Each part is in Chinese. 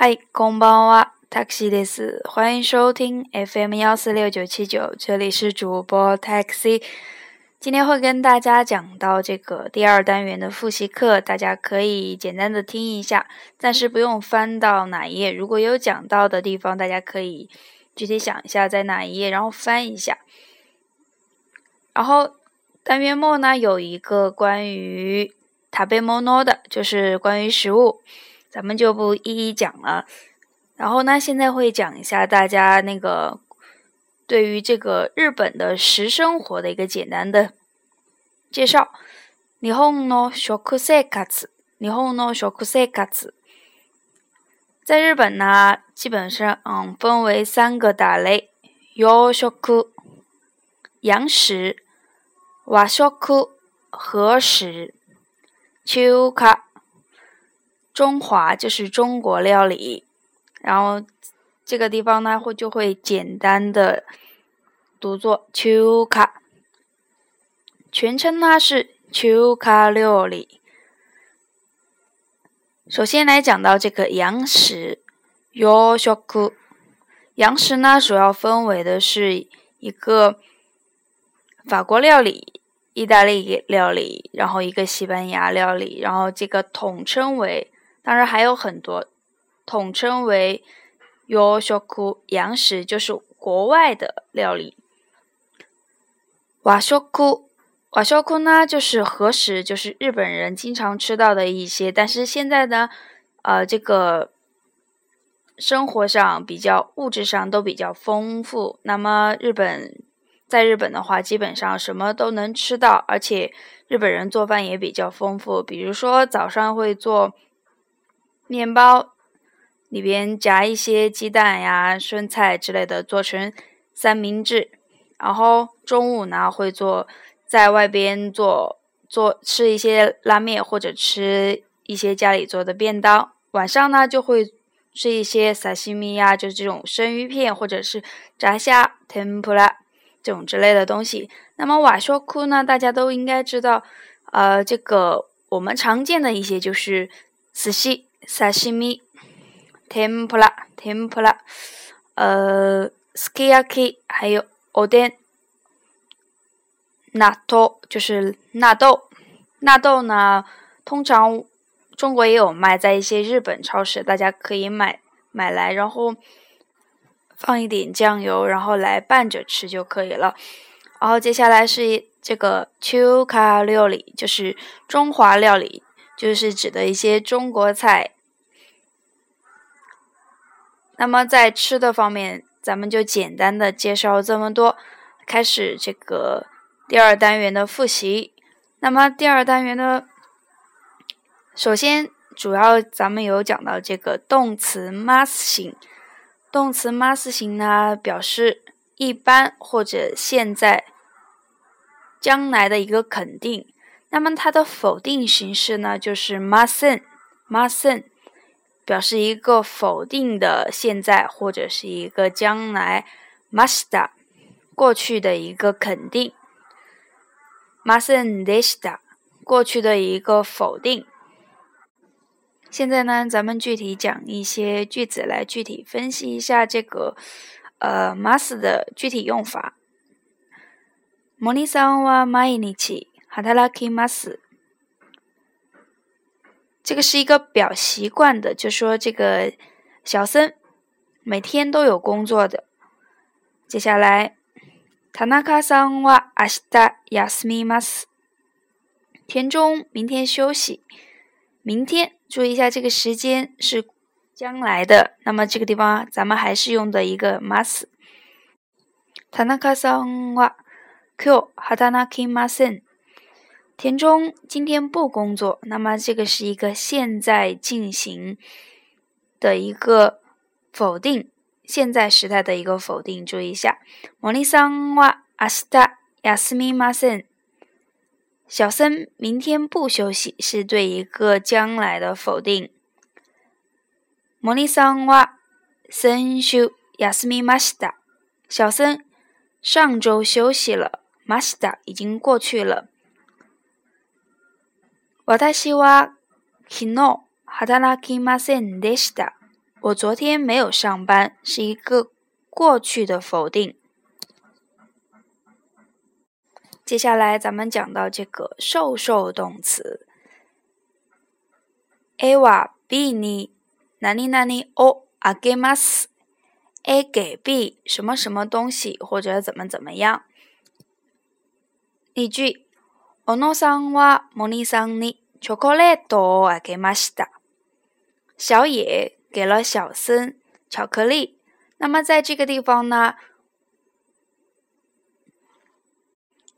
嗨，こんばんは、taxi です。欢迎收听 FM 幺四六九七九，这里是主播 taxi。今天会跟大家讲到这个第二单元的复习课，大家可以简单的听一下，暂时不用翻到哪一页。如果有讲到的地方，大家可以具体想一下在哪一页，然后翻一下。然后单元末呢有一个关于食べ物的，就是关于食物。 咱们就不一一讲了，然后呢，现在会讲一下大家那个对于这个日本的食生活的一个简单的介绍。日本の食生活，日本の食生活，在日本呢，基本上嗯分为三个大类：洋食、洋食、和食、和食、中華。中华就是中国料理，然后这个地方呢会就会简单的读作秋卡，全称呢是秋卡料理。首先来讲到这个洋食，洋食，洋食呢主要分为的是一个法国料理、意大利料理，然后一个西班牙料理，然后这个统称为。当然还有很多，统称为 “yoshoku” 洋食，就是国外的料理。瓦学库，瓦学库呢，就是和食，就是日本人经常吃到的一些。但是现在呢，呃，这个生活上比较物质上都比较丰富。那么日本在日本的话，基本上什么都能吃到，而且日本人做饭也比较丰富。比如说早上会做。面包里边夹一些鸡蛋呀、生菜之类的，做成三明治。然后中午呢，会做在外边做做吃一些拉面，或者吃一些家里做的便当。晚上呢，就会吃一些萨西米呀，就是这种生鱼片，或者是炸虾、tempura 这种之类的东西。那么瓦说库呢，大家都应该知道，呃，这个我们常见的一些就是死西。沙西米、天ぷら、天ぷら、呃，s k i y a k i 还有おでん、纳豆就是纳豆。纳豆呢，通常中国也有卖，在一些日本超市，大家可以买买来，然后放一点酱油，然后来拌着吃就可以了。然后接下来是这个中華料理，就是中华料理。 就是指的一些中国菜。那么在吃的方面，咱们就简单的介绍这么多。开始这个第二单元的复习。那么第二单元呢，首先主要咱们有讲到这个动词 must 型。动词 must 型呢，表示一般或者现在、将来的一个肯定。那么它的否定形式呢，就是 mustn't，mustn't 表示一个否定的现在或者是一个将来，musta 过去的一个肯定，mustn't deshita 过去的一个否定。现在呢，咱们具体讲一些句子来具体分析一下这个呃 must 的具体用法。モニさんは毎日 哈塔拉基马斯，这个是一个表习惯的，就说这个小森每天都有工作的。接下来，塔纳卡桑瓦阿西达亚斯米马斯，田中明天休息。明天，注意一下这个时间是将来的，那么这个地方咱们还是用的一个马斯。塔纳卡桑瓦 Q 哈塔拉基马森。田中今天不工作，那么这个是一个现在进行的一个否定，现在时态的一个否定。注意一下，モニさんは明日休みません。小森明天不休息，是对一个将来的否定。モニさんは先週休みました。小森上周休息了，ました已经过去了。 私は昨日働きませんでした。 我昨天没有上班，是一个过去的否定。接下来咱们讲到这个受受动词，A は B に何々をあげます。A 给 B 什么什么东西或者怎么怎么样。例句：小野さんは森さんに チョコレートをあげました。小野给了小森巧克力。那么在这个地方呢，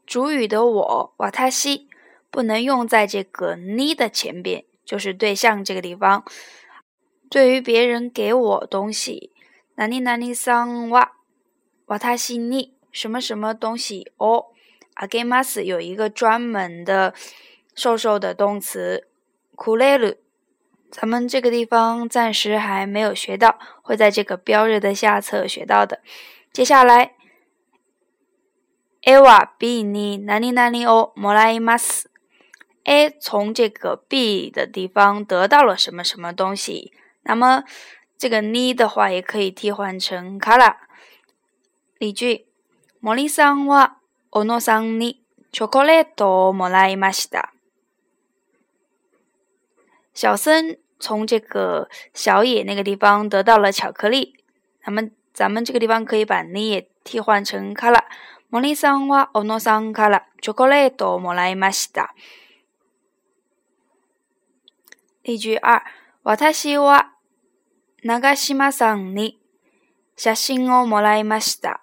主语的我瓦塔西不能用在这个你的前边，就是对象这个地方。对于别人给我东西，哪里哪里桑瓦瓦塔西你什么什么东西哦，阿给马斯有一个专门的 瘦瘦的动词库雷鲁。咱们这个地方暂时还没有学到，会在这个标日的下册学到的。接下来，A は B に何々をもらいます。A 从这个 B 的地方得到了什么什么东西，那么这个に的话也可以替换成から。例句：森さんは小野さんにチョコレートをもらいました。 小森从这个小野那个地方得到了巧克力，那么咱们这个地方可以把你也替换成卡拉。森さんは小野さんからチョコレートをもらいました。例句二：私は長島さんに写真をもらいました。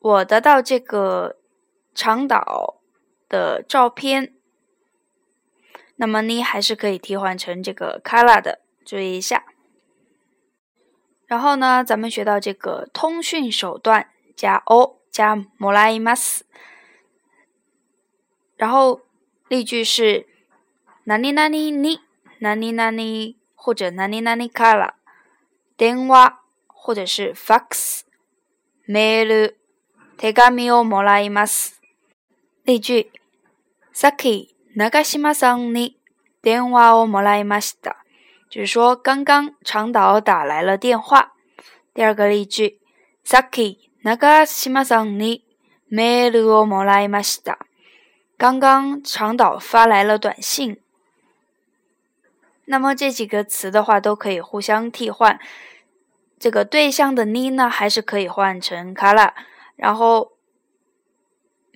我得到这个长岛的照片。 那么呢，还是可以替换成这个 color 的，注意一下。然后呢，咱们学到这个通讯手段加 o 加 molaimas，然后例句是哪里哪里你哪里哪里或者哪里哪里 color，电话或者是 fax mail 手紙をもらいます。例句さっき 長島さんに電話をもらいました。就是说，刚刚长岛打来了电话。第二个例句，さっき長島さんにメールをもらいました。刚刚长岛发来了短信。那么这几个词的话，都可以互相替换。这个对象的你呢，还是可以换成卡拉，然后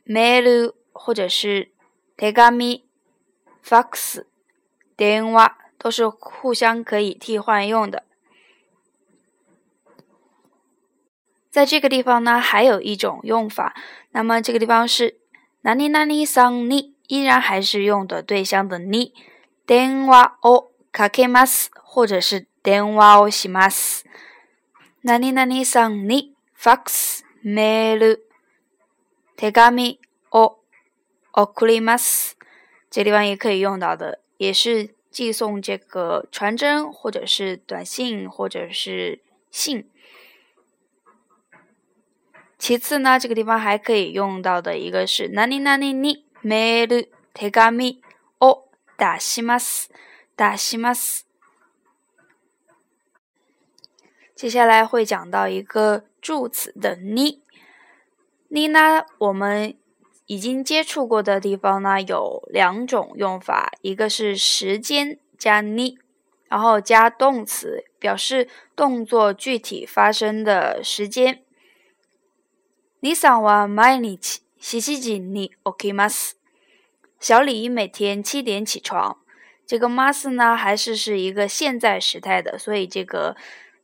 メール或者是手紙。 fax、电话都是互相可以替换用的。在这个地方呢，还有一种用法，那么这个地方是哪里哪里桑你，依然还是用的对象的你。电话をかけます，或者是電話をします。哪里哪里桑你，fax、メール、手紙を送ります。 这地方也可以用到的，也是寄送这个传真或者是短信或者是信。其次呢，这个地方还可以用到的一个是哪里哪里にメール手紙を出します。出します。接下来会讲到一个助词的你，你呢，我们。 已经接触过的地方呢，有两种用法，一个是时间加你，然后加动词，表示动作具体发生的时间。你想は毎日七時に起きます。小李每天七点起床。这个 mas 呢，还是是一个现在时态的，所以这个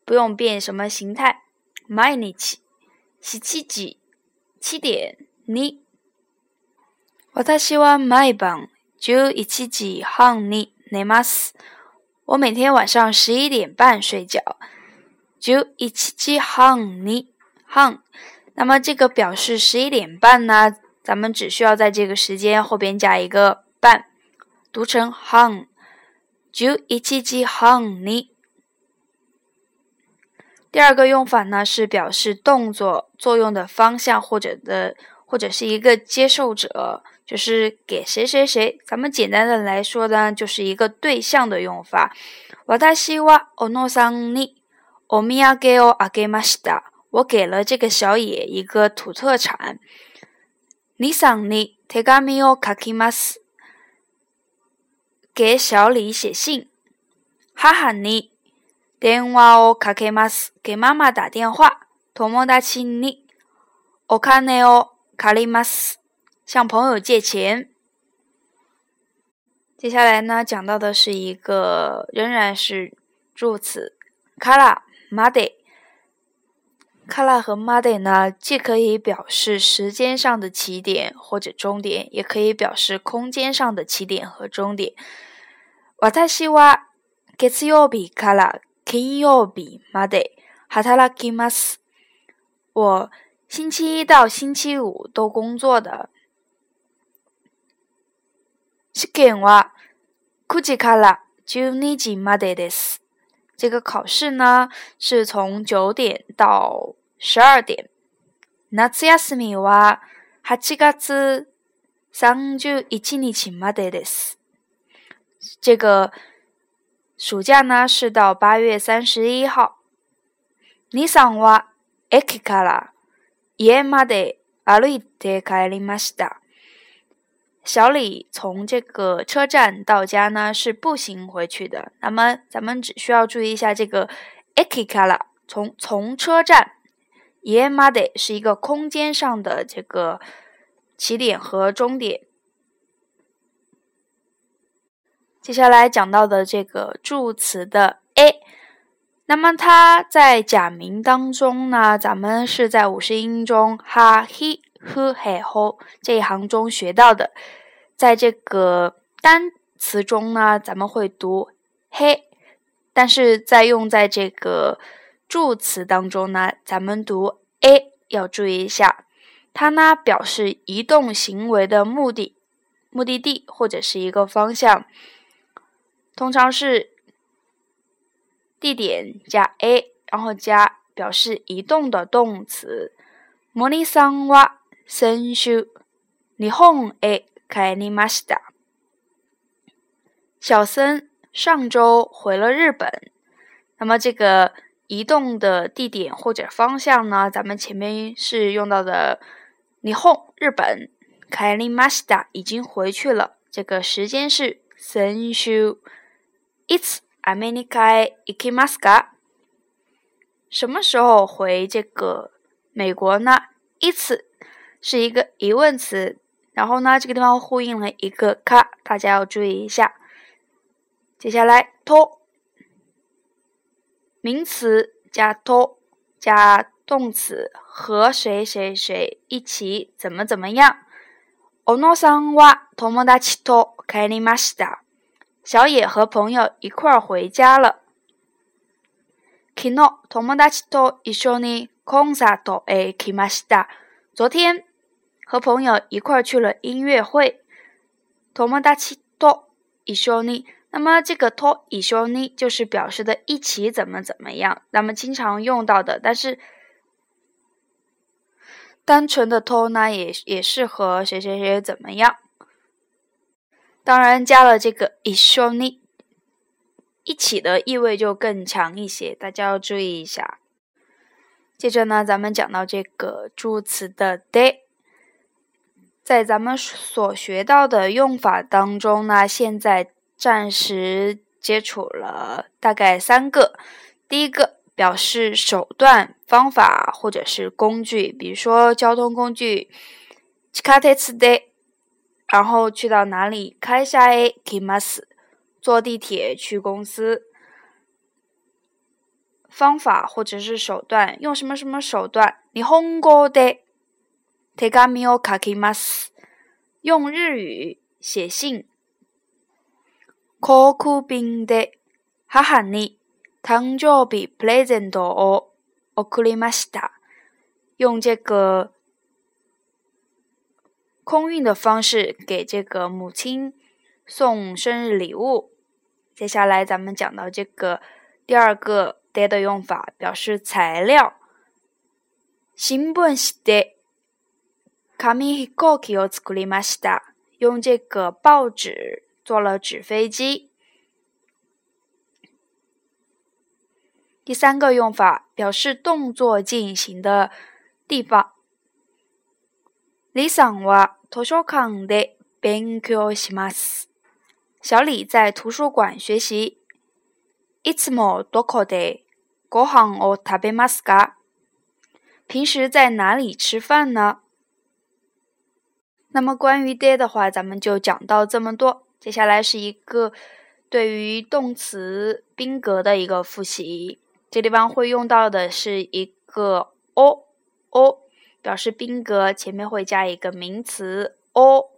不用变什么形态。毎日七時七点你。 私は毎晩十一時半に寝ます。我每天晚上十一点半睡觉。十一時半に半，那么这个表示十一点半呢？咱们只需要在这个时间后边加一个半，读成半。十一時半に。第二个用法呢，是表示动作作用的方向或者的或者是一个接受者。 就是给谁谁谁，咱们简单的来说呢，就是一个对象的用法。私は小野さんに おみやげをあげました。我给了这个小野一个土特产。兄さんに手紙を書きます。给小李写信。母に電話をかけます。给妈妈打电话。友達にお金を借ります。 向朋友借钱。接下来呢，讲到的是一个仍然是助词，卡拉马德。卡拉和马德呢，既可以表示时间上的起点或者终点，也可以表示空间上的起点和终点。私は月曜日から金曜日まで働きます。我星期一到星期五都工作的。 試験は9時から12時までです。这个考试呢是从九点到十二点。夏休みは8月31日までです。这个暑假呢是到八月三十一号。兄さんは駅から家まで歩いて帰りました。 小李从这个车站到家呢是步行回去的。那么咱们只需要注意一下这个 e k i k a l a 从从车站 y e m a d e 是一个空间上的这个起点和终点。接下来讲到的这个助词的 a，那么它在假名当中呢，咱们是在五十音中 ha he hu he ho 这一行中学到的。在这个单词中呢，咱们会读嘿，但是在用在这个助词当中呢，咱们读 a，要注意一下，它呢表示移动行为的目的、目的地或者是一个方向，通常是地点加 a，然后加表示移动的动词。モニさんは先週日本へ 帰りました。小森上周回了日本。那么这个移动的地点或者方向呢？咱们前面是用到的日本，日本。帰りました，已经回去了。这个时间是先週。いつアメリカへ行きますか？什么时候回这个美国呢？いつ是一个疑问词。 然后呢，这个地方呼应了一个卡，大家要注意一下。接下来，と名词加と加动词和谁谁谁一起怎么怎么样。小野さんは友達と帰りました。小野和朋友一块儿回家了。昨日友達と一緒にコンサートへ行きました。昨天。 和朋友一块去了音乐会。友達と一緒に，那么这个と一緒に就是表示的一起怎么怎么样，那么经常用到的。但是单纯的と呢，也也适合谁谁谁怎么样。当然加了这个一緒に，一起的意味就更强一些，大家要注意一下。接着呢，咱们讲到这个助词的で。 在咱们所学到的用法当中呢，现在暂时接触了大概三个。第一个表示手段、方法或者是工具，比如说交通工具，然后去到哪里？开下 A kimas，坐地铁去公司。方法或者是手段，用什么什么手段？你红过的。手紙を書きます。用日语写信。航空便で母に誕生日プレゼントを送りました。用这个空运的方式给这个母亲送生日礼物。接下来咱们讲到这个第二个的用法，表示材料。新聞紙で 紙飛行機を作りました。用这个报纸做了纸飞机。 第三个用法表示动作进行的地方。李さんは図書館で勉強します。小李在图书馆学习。いつもどこでご飯を食べますか？平时在哪里吃饭呢？ 那么关于 day 的话，咱们就讲到这么多。接下来是一个对于动词宾格的一个复习。这地方会用到的是一个 o，o 表示宾格，前面会加一个名词 o，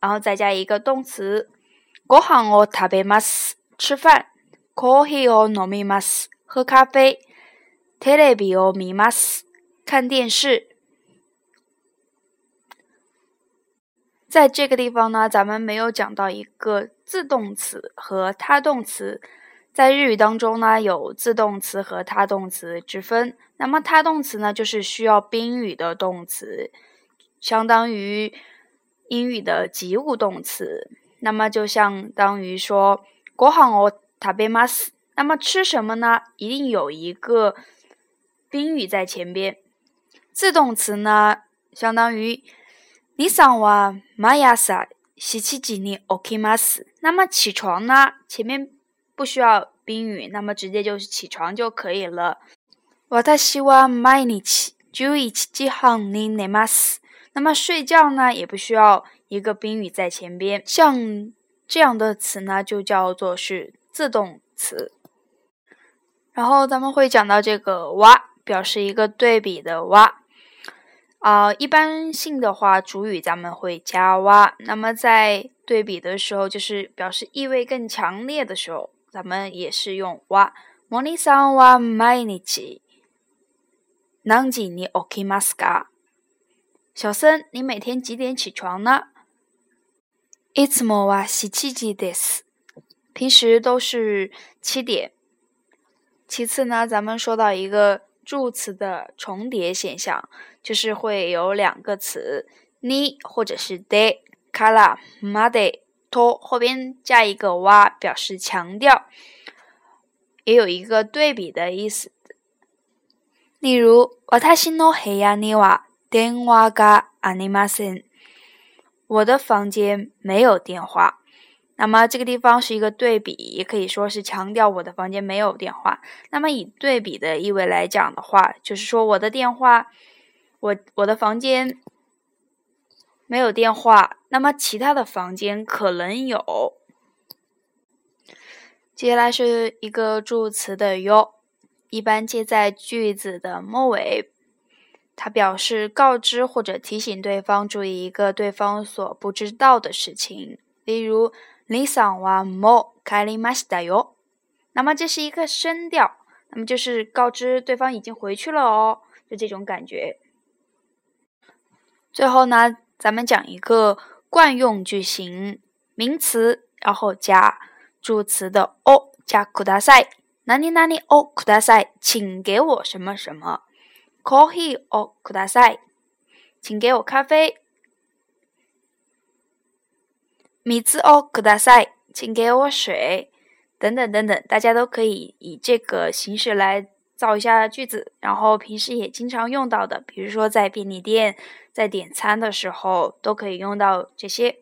然后再加一个动词。ご飯を食べます，吃饭。コーヒーを飲みます，喝咖啡。テレビを見ます。看电视， 在这个地方呢，咱们没有讲到一个自动词和他动词。在日语当中呢，有自动词和他动词之分。那么他动词呢，就是需要宾语的动词，相当于英语的及物动词。那么就相当于说，ご飯を食べます。那么吃什么呢？一定有一个宾语在前边。自动词呢，相当于 你上は毎朝七時に起きます。那么起床呢，前面不需要宾语，那么直接就是起床就可以了。私は毎日十一時半に寝ます。那么睡觉呢，也不需要一个宾语在前边。像这样的词呢，就叫做是自动词。然后咱们会讲到这个哇，表示一个对比的哇。 啊，一般性的话，主语咱们会加哇。那么在对比的时候，就是表示意味更强烈的时候，咱们也是用哇。モニさんは毎日何時に起きますか？小森，你每天几点起床呢？いつもは七時です。平时都是七点。其次呢，咱们说到一个。助词的重叠现象， 就是会有两个词你或者是 de、kara、made、to 后边加一个哇，表示强调，也有一个对比的意思。例如，私の部屋には電話がありません。我的房间没有电话。那么这个地方是一个对比，也可以说是强调我的房间没有电话。那么以对比的意味来讲的话，就是说我的电话， 我我的房间没有电话，那么其他的房间可能有。接下来是一个助词的 yo，一般接在句子的末尾，它表示告知或者提醒对方注意一个对方所不知道的事情，例如。李桑哇莫开里马西达哟，那么这是一个声调，那么就是告知对方已经回去了哦，就这种感觉。最后呢，咱们讲一个惯用句型，名词然后加助词的哦，加库达塞，哪里哪里哦，库达塞，请给我什么什么，coffee 哦，库达塞，请给我咖啡。米兹哦，可大赛，请给我水，等等等等，大家都可以以这个形式来造一下句子，然后平时也经常用到的，比如说在便利店在点餐的时候都可以用到这些。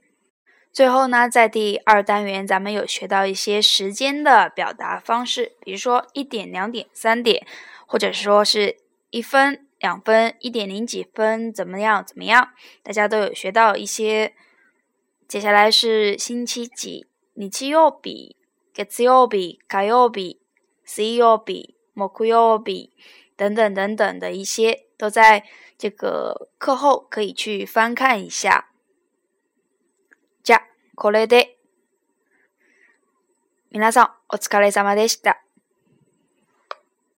最后呢，在第二单元咱们有学到一些时间的表达方式，比如说一点、两点、三点，或者说是一分、两分、一点零几分，怎么样？怎么样？大家都有学到一些。接下来是星期几？日曜日、月曜日、火曜日、水曜日、木曜日等等等等的一些，都在这个课后可以去翻看一下。じゃ、これで皆さんお疲れ様でした。